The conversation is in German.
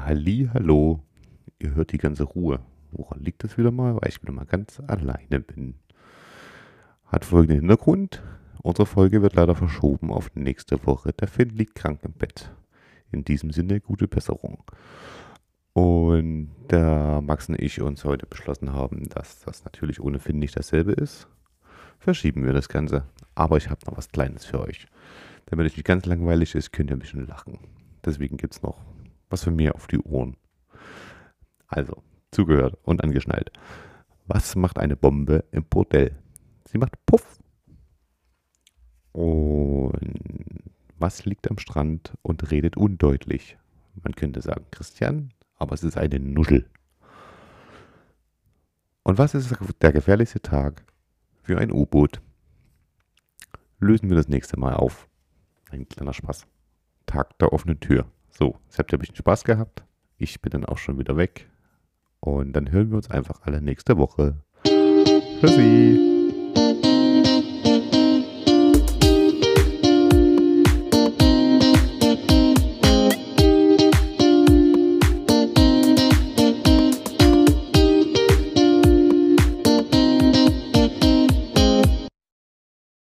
Halli, hallo. Ihr hört die ganze Ruhe. Woran liegt das wieder mal? Weil ich wieder mal ganz alleine bin. Hat folgenden Hintergrund. Unsere Folge wird leider verschoben auf nächste Woche. Der Finn liegt krank im Bett. In diesem Sinne gute Besserung. Und da Max und ich uns heute beschlossen haben, dass das natürlich ohne Finn nicht dasselbe ist, verschieben wir das Ganze. Aber ich habe noch was Kleines für euch. Damit es nicht ganz langweilig ist, könnt ihr ein bisschen lachen. Deswegen gibt es noch was für mir auf die Ohren. Also, zugehört und angeschnallt. Was macht eine Bombe im Bordell? Sie macht Puff. Und was liegt am Strand und redet undeutlich? Man könnte sagen Christian, aber es ist eine Nuschel. Und was ist der gefährlichste Tag für ein U-Boot? Lösen wir das nächste Mal auf. Ein kleiner Spaß. Tag der offenen Tür. So, jetzt habt ihr ein bisschen Spaß gehabt. Ich bin dann auch schon wieder weg. Und dann hören wir uns einfach alle nächste Woche. Tschüssi.